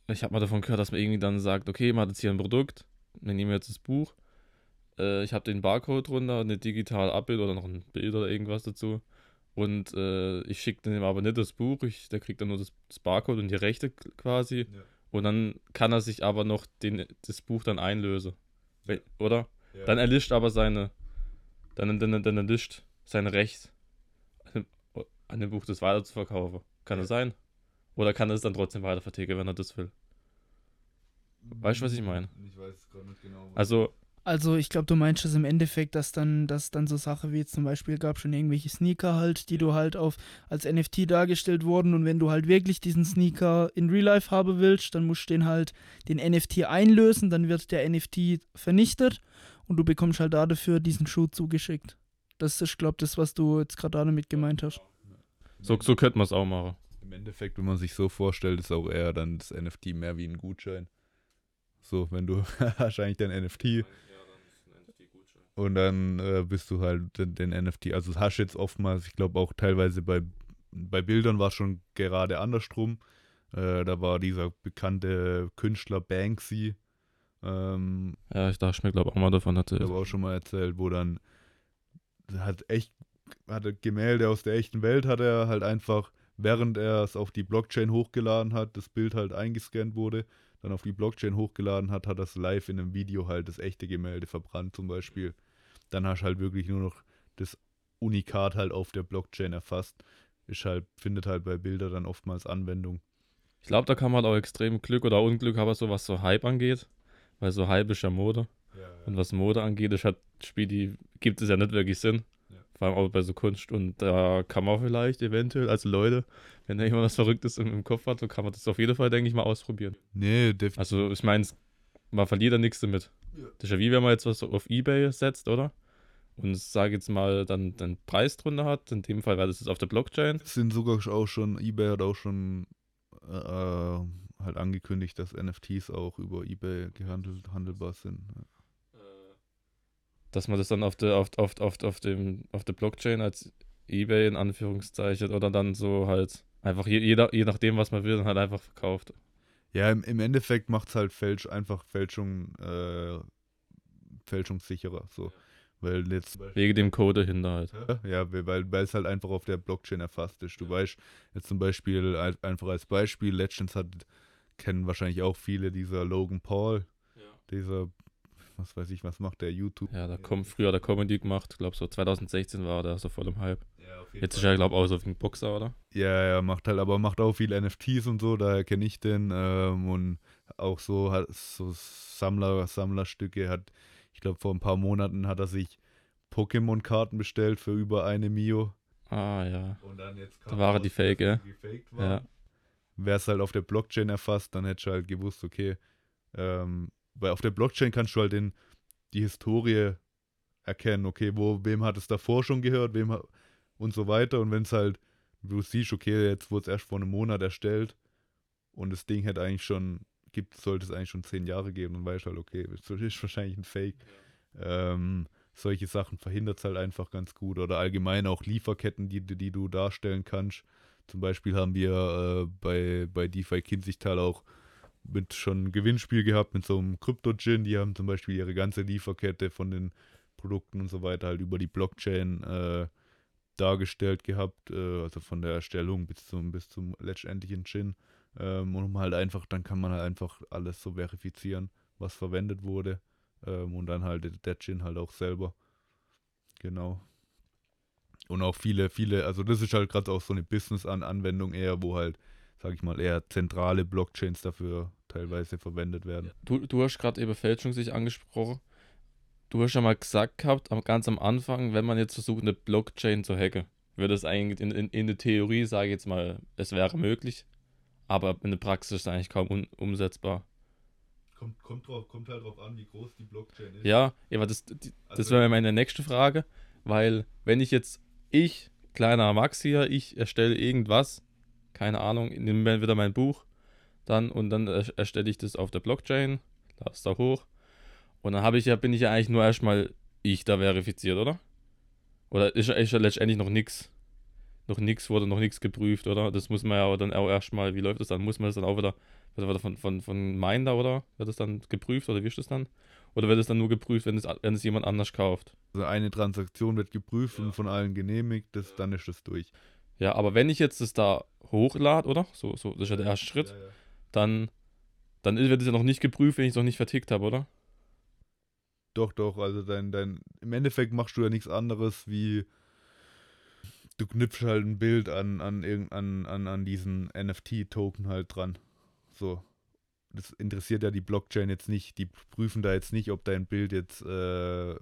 ich habe mal davon gehört, dass man irgendwie dann sagt, okay, man hat jetzt hier ein Produkt, wir nehmen jetzt das Buch, äh, ich habe den Barcode drunter, eine digitale Abbild oder noch ein Bild oder irgendwas dazu und äh, ich schicke dem aber nicht das Buch, ich, der kriegt dann nur das, das Barcode und die Rechte quasi Ja. und dann kann er sich aber noch den, das Buch dann einlösen, Wenn- oder? Ja. Dann erlischt aber seine, dann, dann, dann erlischt sein Recht, an dem- an dem Buch das weiter zu verkaufen. Kann das sein? Oder kann er es dann trotzdem weiter verticken, wenn er das will? Weißt du, was ich meine? Ich weiß gerade nicht genau. Also, Also ich glaube, du meinst es im Endeffekt, dass dann, dass dann so Sachen wie jetzt zum Beispiel gab schon irgendwelche Sneaker halt, die du halt auf als NFT dargestellt wurden und wenn du halt wirklich diesen Sneaker in Real Life haben willst, dann musst du den halt den NFT einlösen, dann wird der NFT vernichtet und du bekommst halt dafür diesen Schuh zugeschickt. Das ist, glaube das, was du jetzt gerade damit gemeint hast. so, so könnte man es auch machen. Im Endeffekt, wenn man sich so vorstellt, ist auch eher dann das NFT mehr wie ein Gutschein. So, wenn du hast eigentlich dein NFT und dann äh, bist du halt den, den NFT, also das hast du jetzt oftmals, ich glaube auch teilweise bei, bei Bildern war es schon gerade andersrum. Äh, da war dieser bekannte Künstler Banksy, ähm, Ja, ich dachte mir, glaube auch mal davon ich erzählt. habe auch schon mal erzählt, wo dann hat echt hatte Gemälde aus der echten Welt hat er halt einfach während er es auf die Blockchain hochgeladen hat, das Bild halt eingescannt wurde, dann auf die Blockchain hochgeladen hat, hat das live in einem Video halt das echte Gemälde verbrannt zum Beispiel. Dann hast du halt wirklich nur noch das Unikat halt auf der Blockchain erfasst. Ist halt, findet halt bei Bildern dann oftmals Anwendung. Ich glaube, da kann man halt auch extrem Glück oder Unglück haben, so was so Hype angeht. Weil so Hype ist ja Mode. Und was Mode angeht, ist halt Spiel, die gibt es ja nicht wirklich Sinn. Ja. Vor allem auch bei so Kunst. Und da kann man vielleicht eventuell, also Leute, wenn da jemand was Verrücktes im, im Kopf hat, so kann man das auf jeden Fall, denke ich, mal ausprobieren. Nee, definitiv. Also ich meine, man verliert da nichts damit. Ja. Das ist ja wie wenn man jetzt was auf Ebay setzt, oder? Und sage jetzt mal, dann den Preis drunter hat. In dem Fall wäre das jetzt auf der Blockchain. Es sind sogar auch schon, eBay hat auch schon äh, äh, halt angekündigt, dass NFTs auch über eBay gehandelt, handelbar sind. Dass man das dann auf der, auf, auf, auf, auf, dem, auf der Blockchain als Ebay in Anführungszeichen oder dann so halt einfach je, jeder, je nachdem, was man will, dann halt einfach verkauft. Ja, im, im Endeffekt macht es halt Fälsch, einfach Fälschung, äh, fälschungssicherer. So. Weil jetzt. Wegen dem Code dahinter halt. Ja, weil, weil es halt einfach auf der Blockchain erfasst ist. Du weißt, jetzt zum Beispiel, ein- einfach als Beispiel, Legends hat, kennen wahrscheinlich auch viele, dieser Logan Paul, dieser, was weiß ich, was macht der, YouTube. Ja, da kommt früher der Comedy gemacht, ich glaube so 2016 war der so voll im Hype. Ja, Jetzt ist er, glaube ich, auch so ein Boxer, oder? Ja, ja, macht halt, aber macht auch viel NFTs und so, daher kenne ich den. Ähm, und auch so hat so Sammler, Sammlerstücke hat, ich glaube, vor ein paar Monaten hat er sich Pokémon-Karten bestellt für über eine Mio. Ah, ja. Und dann jetzt Da war er die Fake, ja. Wäre es halt auf der Blockchain erfasst, dann hättest du halt gewusst, okay, ähm, weil auf der Blockchain kannst du halt den, die Historie erkennen, okay, wo, wem hat es davor schon gehört, wem und so weiter. Und wenn es halt, du siehst, okay, jetzt wurde es erst vor einem Monat erstellt und das Ding hätte eigentlich schon, gibt, sollte es eigentlich schon zehn Jahre geben und weißt halt, okay, das ist wahrscheinlich ein Fake. Ähm, solche Sachen verhindert es halt einfach ganz gut. Oder allgemein auch Lieferketten, die, die du darstellen kannst. Zum Beispiel haben wir äh, bei, bei DeFi Kinzigtal auch mit schon ein Gewinnspiel gehabt mit so einem Krypto-Gin. Die haben zum Beispiel ihre ganze Lieferkette von den Produkten und so weiter halt über die Blockchain äh, dargestellt gehabt, äh, also von der Erstellung bis zum, bis zum letztendlichen Gin. Ähm, und halt einfach, dann kann man halt einfach alles so verifizieren, was verwendet wurde. Ähm, und dann halt der Gin halt auch selber. Genau. Und auch viele, viele, also das ist halt gerade auch so eine Business-Anwendung eher, wo halt, sag ich mal, eher zentrale Blockchains dafür teilweise verwendet werden. Du, du hast gerade eben Fälschung sich angesprochen. Du hast ja mal gesagt gehabt, ganz am Anfang, wenn man jetzt versucht, eine Blockchain zu hacken, würde es eigentlich in, in, in der Theorie, sage ich jetzt mal, es wäre möglich, aber in der Praxis ist es eigentlich kaum un, umsetzbar. Kommt, kommt, drauf, kommt halt drauf an, wie groß die Blockchain ist. Ja, aber das, die, also das wäre meine nächste Frage, weil wenn ich jetzt, ich, kleiner Max hier, ich erstelle irgendwas, keine Ahnung, nehme wieder mein Buch, dann und dann erstelle ich das auf der Blockchain, lade es da hoch und dann habe ich ja, bin ich ja eigentlich nur erstmal ich da verifiziert, oder? Oder ist, ist ja letztendlich noch nichts. Noch nichts wurde noch nichts geprüft, oder? Das muss man ja dann auch erstmal, wie läuft das dann? Muss man das dann auch wieder, wird das von, von, von Minder, oder? Wird das dann geprüft oder wie ist das dann? Oder wird es dann nur geprüft, wenn es, wenn es jemand anders kauft? Also eine Transaktion wird geprüft ja. und von allen genehmigt, das, dann ist das durch. Ja, aber wenn ich jetzt das da hochlade, oder? So, so, das ist ja der erste Schritt, ja, ja. dann, dann wird es ja noch nicht geprüft, wenn ich es noch nicht vertickt habe, oder? Doch, doch, also dein, dein, im Endeffekt machst du ja nichts anderes wie du knüpfst halt ein Bild an, an, an, an, an diesen NFT-Token halt dran. So. Das interessiert ja die Blockchain jetzt nicht. Die prüfen da jetzt nicht, ob dein Bild jetzt äh,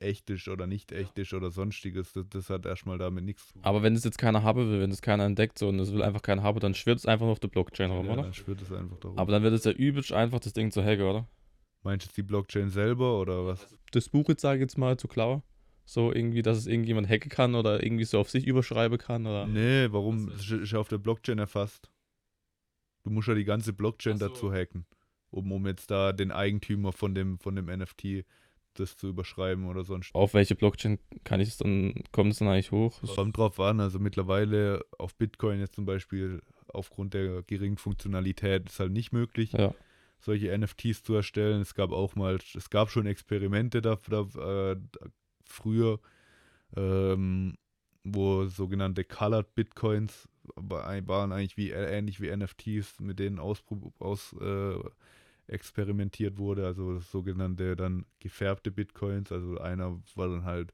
echt ist oder nicht echt ist oder sonstiges. Das, das hat erstmal damit nichts zu tun. Aber wenn es jetzt keiner haben will, wenn es keiner entdeckt so und es will einfach keiner haben, dann schwirrt es einfach noch auf der Blockchain rum, ja, oder? Dann schwirrt es einfach darum. Aber dann wird es ja übelst einfach, das Ding zu hacken, oder? Meinst du jetzt die Blockchain selber oder was? Das Buch jetzt, sage ich jetzt mal, zu klauen? So irgendwie, dass es irgendjemand hacken kann oder irgendwie so auf sich überschreiben kann? Oder? Nee, warum? Das ist ja auf der Blockchain erfasst. Du musst ja die ganze Blockchain so. dazu hacken, um, um jetzt da den Eigentümer von dem, von dem NFT das zu überschreiben oder sonst. Auf welche Blockchain kann ich es dann, kommt es dann eigentlich hoch? Das kommt drauf an, also mittlerweile auf Bitcoin jetzt zum Beispiel aufgrund der geringen Funktionalität ist halt nicht möglich. Ja solche NFTs zu erstellen. Es gab auch mal, es gab schon Experimente da, da äh, früher, ähm, wo sogenannte Colored Bitcoins waren eigentlich wie ähnlich wie NFTs, mit denen aus, aus äh, experimentiert wurde, also sogenannte dann gefärbte Bitcoins. Also einer war dann halt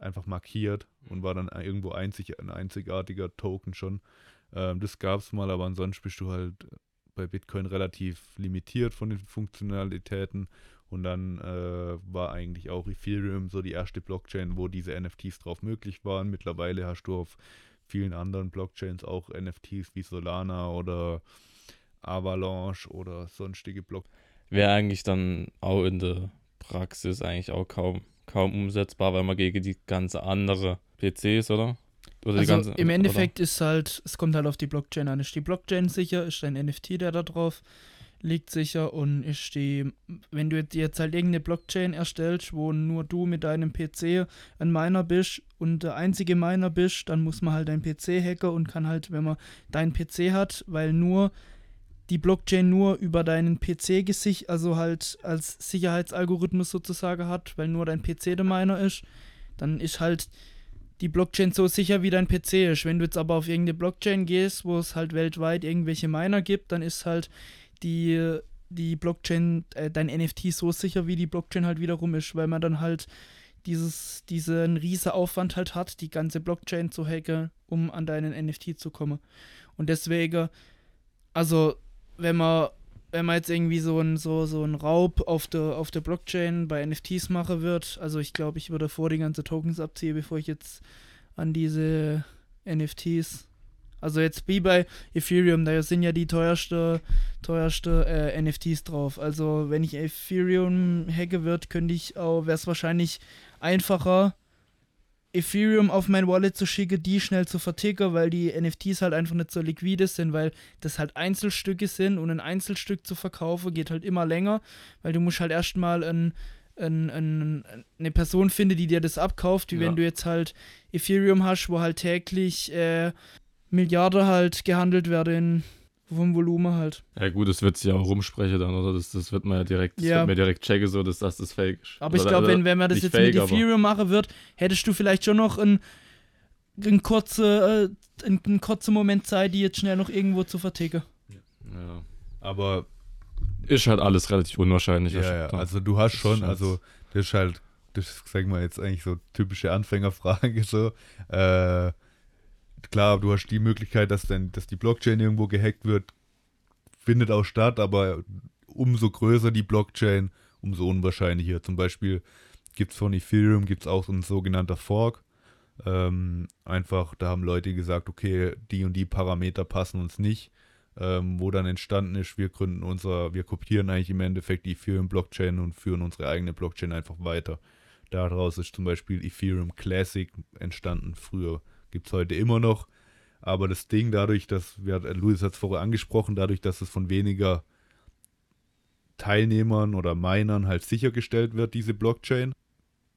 einfach markiert und war dann irgendwo einzig, ein einzigartiger Token schon. Ähm, das gab es mal, aber ansonsten bist du halt bei Bitcoin relativ limitiert von den Funktionalitäten. Und dann äh, war eigentlich auch Ethereum so die erste Blockchain, wo diese NFTs drauf möglich waren. Mittlerweile hast du auf vielen anderen Blockchains auch NFTs wie Solana oder Avalanche oder sonstige Blockchains. Wäre eigentlich dann auch in der Praxis eigentlich auch kaum, kaum umsetzbar, weil man gegen die ganze andere PCs, oder? Oder also ganze, im Endeffekt oder? ist halt, es kommt halt auf die Blockchain an. Ist die Blockchain sicher? Ist dein NFT, der da drauf liegt, sicher? Und ist die, wenn du jetzt halt irgendeine Blockchain erstellst, wo nur du mit deinem PC ein Miner bist und der einzige Miner bist, dann muss man halt einen PC hacken und kann halt, wenn man deinen PC hat, weil nur die Blockchain nur über deinen PC gesichert, also halt als Sicherheitsalgorithmus sozusagen hat, weil nur dein PC der Miner ist, dann ist halt die Blockchain so sicher wie dein PC ist. Wenn du jetzt aber auf irgendeine Blockchain gehst, wo es halt weltweit irgendwelche Miner gibt, dann ist halt die, die Blockchain, äh, dein NFT so sicher, wie die Blockchain halt wiederum ist, weil man dann halt dieses, diesen riesen Aufwand halt hat, die ganze Blockchain zu hacken, um an deinen NFT zu kommen. Und deswegen, also wenn man wenn man jetzt irgendwie so ein so, so ein Raub auf der, auf der Blockchain bei NFTs machen wird, also ich glaube, ich würde vor die ganze Tokens abziehen, bevor ich jetzt an diese NFTs Also jetzt wie bei Ethereum, da sind ja die teuerste, teuerste äh, NFTs drauf. Also wenn ich Ethereum hacke wird, könnte ich auch, wäre es wahrscheinlich einfacher, Ethereum auf mein Wallet zu schicken, die schnell zu verticken, weil die NFTs halt einfach nicht so liquide sind, weil das halt Einzelstücke sind und ein Einzelstück zu verkaufen geht halt immer länger, weil du musst halt erstmal ein, ein, ein, eine Person finden, die dir das abkauft, wie Ja. wenn du jetzt halt Ethereum hast, wo halt täglich äh, Milliarden halt gehandelt werden vom Volumen halt. Ja gut, das wird sich ja auch rumsprechen dann, oder? Das, das wird man ja direkt, das Ja. wird mir direkt checken, so, dass das das Fake ist. Aber ich Oder- glaube, oder wenn, wenn man das jetzt fake, mit Ethereum machen wird, hättest du vielleicht schon noch ein, ein kurze, äh, einen, einen kurzen Moment Zeit, die jetzt schnell noch irgendwo zu verticken. Ja. Aber Ist halt alles relativ unwahrscheinlich. Ja, ja, also du hast schon, halt- also das ist halt, das ist, sag mal, jetzt eigentlich so typische Anfängerfrage so. Äh, klar, du hast die Möglichkeit, dass dann, dass die Blockchain irgendwo gehackt wird, findet auch statt, aber umso größer die Blockchain, umso unwahrscheinlicher. Zum Beispiel gibt es von Ethereum gibt's auch so ein sogenannter Fork. Ähm, einfach, da haben Leute gesagt, okay, die und die Parameter passen uns nicht ähm, wo dann entstanden ist, wir gründen unser, wir kopieren eigentlich im Endeffekt die Ethereum-Blockchain und führen unsere eigene Blockchain einfach weiter. Daraus ist zum Beispiel Ethereum Classic entstanden. Früher gibt es heute immer noch. Aber das Ding dadurch, dass, wir, Luis hat es vorher angesprochen, dadurch, dass es von weniger Teilnehmern oder Minern halt sichergestellt wird, diese Blockchain,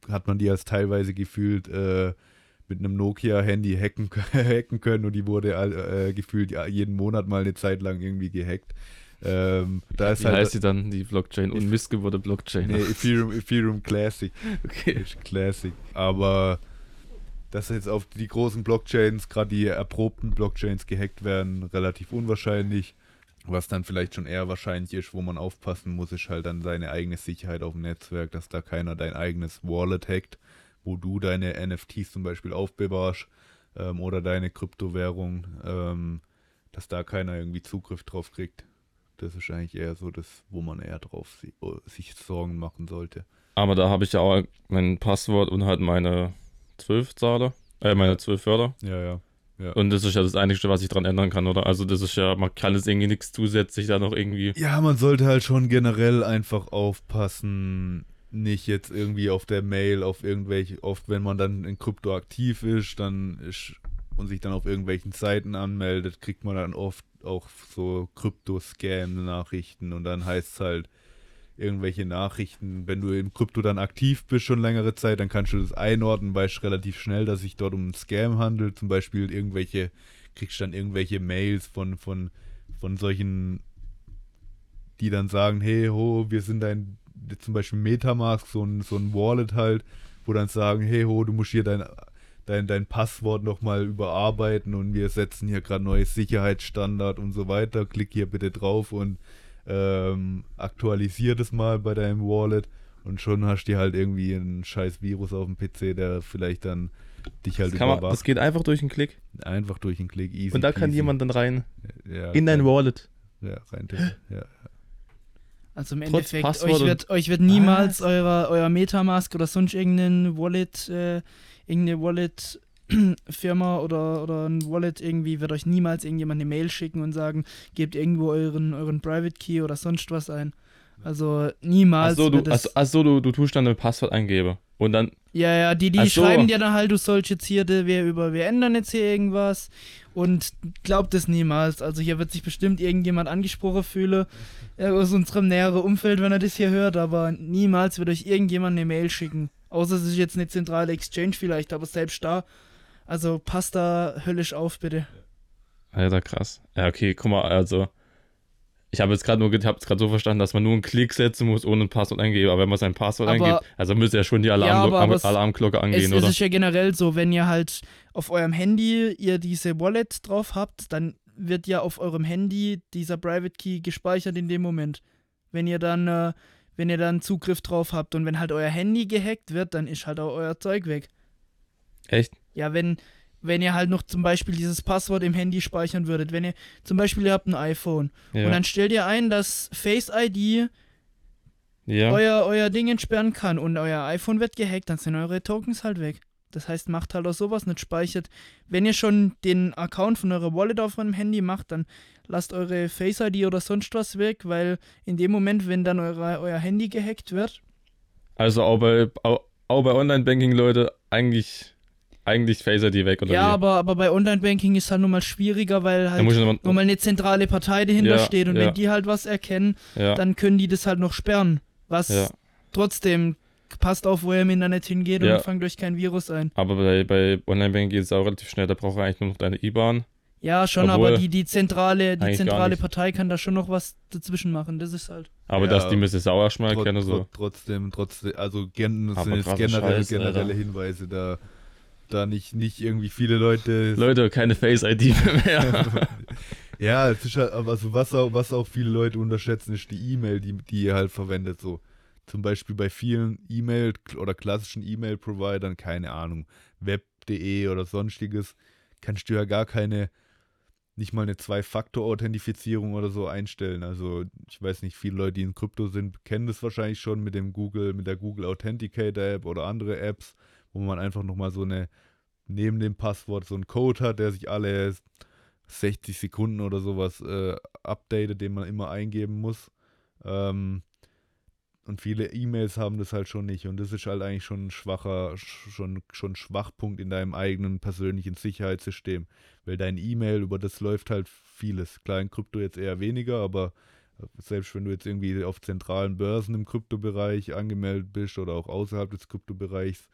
hat man die als teilweise gefühlt äh, mit einem Nokia-Handy hacken, hacken können und die wurde äh, gefühlt ja, jeden Monat mal eine Zeit lang irgendwie gehackt. Ähm, da ist Wie halt heißt die dann, die Blockchain? Unmissgewordene Blockchain. nee, Ethereum, Ethereum Classic. okay. Classic. Aber dass jetzt auf die großen Blockchains, gerade die erprobten Blockchains gehackt werden, relativ unwahrscheinlich. Was dann vielleicht schon eher wahrscheinlich ist, wo man aufpassen muss, ist halt dann seine eigene Sicherheit auf dem Netzwerk, dass da keiner dein eigenes Wallet hackt, wo du deine NFTs zum Beispiel aufbewahrst ähm, oder deine Kryptowährung, ähm, dass da keiner irgendwie Zugriff drauf kriegt. Das ist eigentlich eher so das, wo man eher drauf si sich Sorgen machen sollte. Aber da habe ich ja auch mein Passwort und halt meine zwölf Zahler, äh, meine zwölf Wörter. Ja, ja. Und das ist ja das Einzige, was ich dran ändern kann, oder? Also das ist ja, man kann jetzt irgendwie nichts zusätzlich da noch irgendwie. Ja, man sollte halt schon generell einfach aufpassen, nicht jetzt irgendwie auf der Mail, auf irgendwelche, oft wenn man dann in Krypto aktiv ist, dann ist und sich dann auf irgendwelchen Seiten anmeldet, kriegt man dann oft auch so Krypto-Scam-Nachrichten und dann heißt es halt irgendwelche Nachrichten, wenn du im Krypto dann aktiv bist schon längere Zeit, dann kannst du das einordnen, weißt relativ schnell, dass sich dort um einen Scam handelt, zum Beispiel irgendwelche, kriegst dann irgendwelche Mails von, von, von solchen die dann sagen, hey, ho, wir sind ein, zum Beispiel Metamask, so ein, so ein Wallet halt, wo dann sagen, hey, ho, du musst hier dein, dein, dein Passwort nochmal überarbeiten und wir setzen hier gerade neues Sicherheitsstandard und so weiter. Klick hier bitte drauf und ähm, aktualisier das mal bei deinem Wallet und schon hast du halt irgendwie einen scheiß Virus auf dem PC, der vielleicht dann dich halt Das, kann man, überwacht. das geht einfach durch einen Klick. Einfach durch einen Klick, easy Und da kann peasy. jemand dann rein ja, in dein rein, Wallet. Ja, rein, ja. Also im Trotz Endeffekt, Passwort euch wird, euch wird niemals euer, euer Metamask oder sonst irgendein Wallet, äh, irgendeine Wallet-Firma oder, oder ein Wallet irgendwie, wird euch niemals irgendjemand eine Mail schicken und sagen, gebt irgendwo euren, euren Private Key oder sonst was ein. Also niemals. Achso, du, ach, ach so, du, du tust dann ein Passwort eingeben. Und dann, ja, ja, die, die so. schreiben dir dann halt, du sollst jetzt hier, wir, über, wir ändern jetzt hier irgendwas und glaubt es niemals. Also hier wird sich bestimmt irgendjemand angesprochen fühlen äh, aus unserem näheren Umfeld, wenn er das hier hört, aber niemals wird euch irgendjemand eine Mail schicken. Außer es ist jetzt eine zentrale Exchange vielleicht, aber selbst da, also passt da höllisch auf, bitte. Alter, krass. Ja, okay, guck mal, also. Ich habe jetzt gerade nur, ge- ich habe es gerade so verstanden, dass man nur einen Klick setzen muss, ohne ein Passwort eingeben. Aber wenn man sein Passwort Aber- eingibt, also müsste ja schon die Alarm Ja, aber- aber es- Alarmglocke Es, angehen, es oder? ist ja generell so, wenn ihr halt auf eurem Handy ihr diese Wallet drauf habt, dann wird ja auf eurem Handy dieser Private Key gespeichert in dem Moment. Wenn ihr dann, äh, wenn ihr dann Zugriff drauf habt und wenn halt euer Handy gehackt wird, dann ist halt auch euer Zeug weg. Echt? Ja, wenn, wenn ihr halt noch zum Beispiel dieses Passwort im Handy speichern würdet, wenn ihr zum Beispiel ihr habt ein iPhone Ja. und dann stellt ihr ein, dass Face ID ja. euer, euer Ding entsperren kann und euer iPhone wird gehackt, dann sind eure Tokens halt weg. Das heißt, macht halt auch sowas, nicht speichert. Wenn ihr schon den Account von eurer Wallet auf eurem Handy macht, dann lasst eure Face ID oder sonst was weg, weil in dem Moment, wenn dann eure, euer Handy gehackt wird, Also auch bei, auch, auch bei Online-Banking, Leute, eigentlich, eigentlich Phaser die weg, oder ja, wie? aber, aber bei Online-Banking ist halt nun mal schwieriger, weil halt noch, nochmal eine zentrale Partei dahinter Ja, steht und ja. wenn die halt was erkennen, ja, dann können die das halt noch sperren. Was ja. trotzdem passt auf, wo ihr im Internet hingeht Ja. und fangt euch kein Virus ein. Aber bei, bei Online-Banking geht es auch relativ schnell, da braucht er eigentlich nur noch deine IBAN. Ja, schon, Obwohl- aber die, die zentrale, die zentrale. Partei kann da schon noch was dazwischen machen. Das ist halt. Aber Ja. dass die müsste Sau erstmal erkennen, so. trot- Trotzdem, trotzdem, also gen, sind jetzt krasser generell, Scheiß, generelle Alter. Hinweise, da, da nicht, nicht irgendwie viele Leute. Leute, keine Face-ID mehr. ja, es ist halt, aber so was auch, was auch viele Leute unterschätzen, ist die E-Mail, die, die ihr halt verwendet. So zum Beispiel bei vielen E-Mail oder klassischen E-Mail-Providern, keine Ahnung, web.de oder sonstiges, kannst du ja gar keine, nicht mal eine Zwei-Faktor-Authentifizierung oder so einstellen. Also ich weiß nicht, viele Leute, die in Krypto sind, kennen das wahrscheinlich schon mit dem Google, mit der Google Authenticator App oder andere Apps, wo man einfach nochmal so eine, neben dem Passwort so einen Code hat, der sich alle 60 Sekunden oder sowas äh, updatet, den man immer eingeben muss. Ähm, und viele E-Mails haben das halt schon nicht. Und das ist halt eigentlich schon ein schwacher, sch- schon, schon Schwachpunkt in deinem eigenen persönlichen Sicherheitssystem. Weil dein E-Mail, über das läuft halt vieles. Klar, in Krypto jetzt eher weniger, aber selbst wenn du jetzt irgendwie auf zentralen Börsen im Kryptobereich angemeldet bist oder auch außerhalb des Kryptobereichs,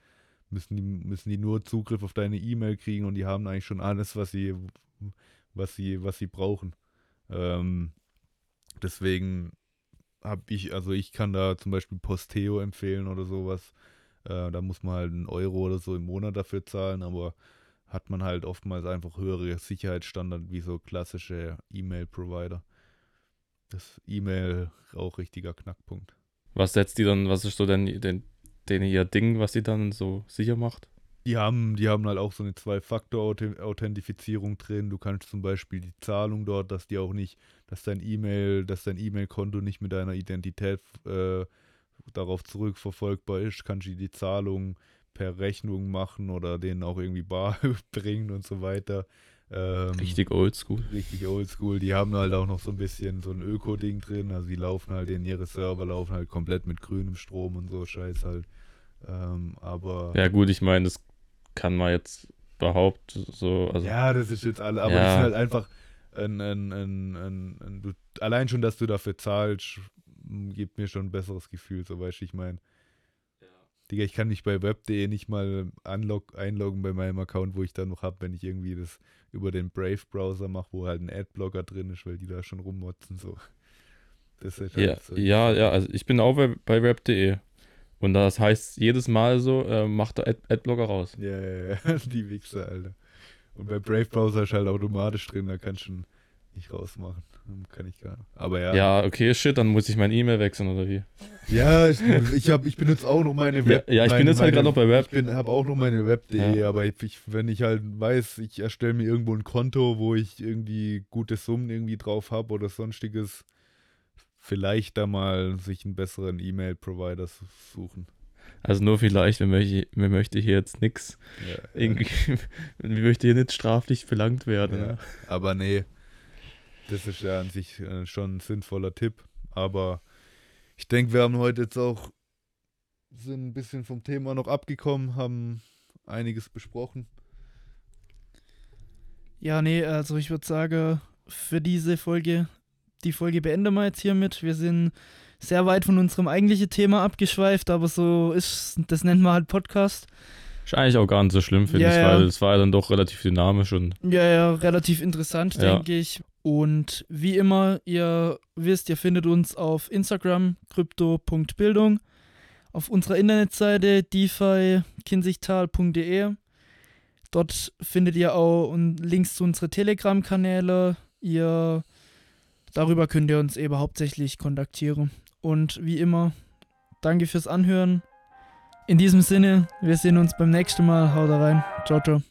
müssen die, müssen die nur Zugriff auf deine E-Mail kriegen und die haben eigentlich schon alles, was sie, was sie, was sie brauchen. Ähm, deswegen habe ich, also ich kann da zum Beispiel Posteo empfehlen oder sowas. Äh, da muss man halt einen Euro oder so im Monat dafür zahlen, aber hat man halt oftmals einfach höhere Sicherheitsstandards wie so klassische E-Mail-Provider. Das E-Mail auch richtiger Knackpunkt. was setzt die dann, was ist so denn, denn, denn ihr Ding, was die dann so sicher macht? Die haben, die haben halt auch so eine Zwei-Faktor-Authentifizierung drin. Du kannst zum Beispiel die Zahlung dort, dass die auch nicht, dass dein E-Mail, dass dein E-Mail-Konto nicht mit deiner Identität äh, darauf zurückverfolgbar ist, kannst du die Zahlung per Rechnung machen oder denen auch irgendwie bar bringen und so weiter. Ähm, Richtig oldschool. richtig oldschool. Die haben halt auch noch so ein bisschen so ein Öko-Ding drin. Also die laufen halt in ihre Server, laufen halt komplett mit grünem Strom und so Scheiß halt. Ähm, aber Ja, gut, ich meine, das kann man jetzt behaupten, so, also. Ja, das ist jetzt alle, aber Ja. das ist halt einfach ein, ein, ein, du, allein schon, dass du dafür zahlst, gibt mir schon ein besseres Gefühl, so weißt du, ich meine. Digga, ich kann mich bei web.de nicht mal unlock, einloggen bei meinem Account, wo ich dann noch habe, wenn ich irgendwie das über den Brave-Browser mache, wo halt ein Adblocker drin ist, weil die da schon rummotzen, so. Das ist Ja, halt so. ja, ja, also ich bin auch bei, rap.de. Und das heißt jedes Mal so, äh, macht der Ad Adblocker raus. Ja, ja, ja, die Wichser, Alter. Und bei Brave Browser ist halt automatisch drin, da kannst du ihn nicht rausmachen. Kann ich gar nicht. Aber ja. Ja, okay, shit, dann muss ich mein E-Mail wechseln oder wie? Ja, ich, ich, hab, ich benutze auch noch meine Web. Ja, ja, ich bin meine, jetzt halt gerade noch bei Web. Ich habe auch noch meine Web.de, Ja. aber ich, wenn ich halt weiß, ich erstelle mir irgendwo ein Konto, wo ich irgendwie gute Summen irgendwie drauf habe oder sonstiges, vielleicht da mal sich einen besseren E-Mail-Provider su- suchen. Also nur vielleicht, mir möchte, mir möchte hier jetzt nichts, Ja, irgendwie, mir möchte hier nicht straflich belangt werden. Ja. ne? Aber nee, das ist ja an sich äh, schon ein sinnvoller Tipp. Aber ich denke, wir haben heute jetzt auch sind ein bisschen vom Thema noch abgekommen, haben einiges besprochen. Ja, nee, also ich würde sagen, für diese Folge, die Folge beenden wir jetzt hiermit. Wir sind sehr weit von unserem eigentlichen Thema abgeschweift, aber so ist, das nennt man halt Podcast. Ist eigentlich auch gar nicht so schlimm, finde Ja, ich, ja. weil es war ja dann doch relativ dynamisch und Ja, ja, relativ interessant, Ja. denke ich. Und wie immer, ihr wisst, ihr findet uns auf Instagram, krypto.bildung, auf unserer Internetseite defi-kinzigtal.de. Dort findet ihr auch Links zu unseren Telegram-Kanäle. Ihr, darüber könnt ihr uns eben hauptsächlich kontaktieren. Und wie immer, danke fürs Anhören. In diesem Sinne, wir sehen uns beim nächsten Mal. Haut rein. Ciao, ciao.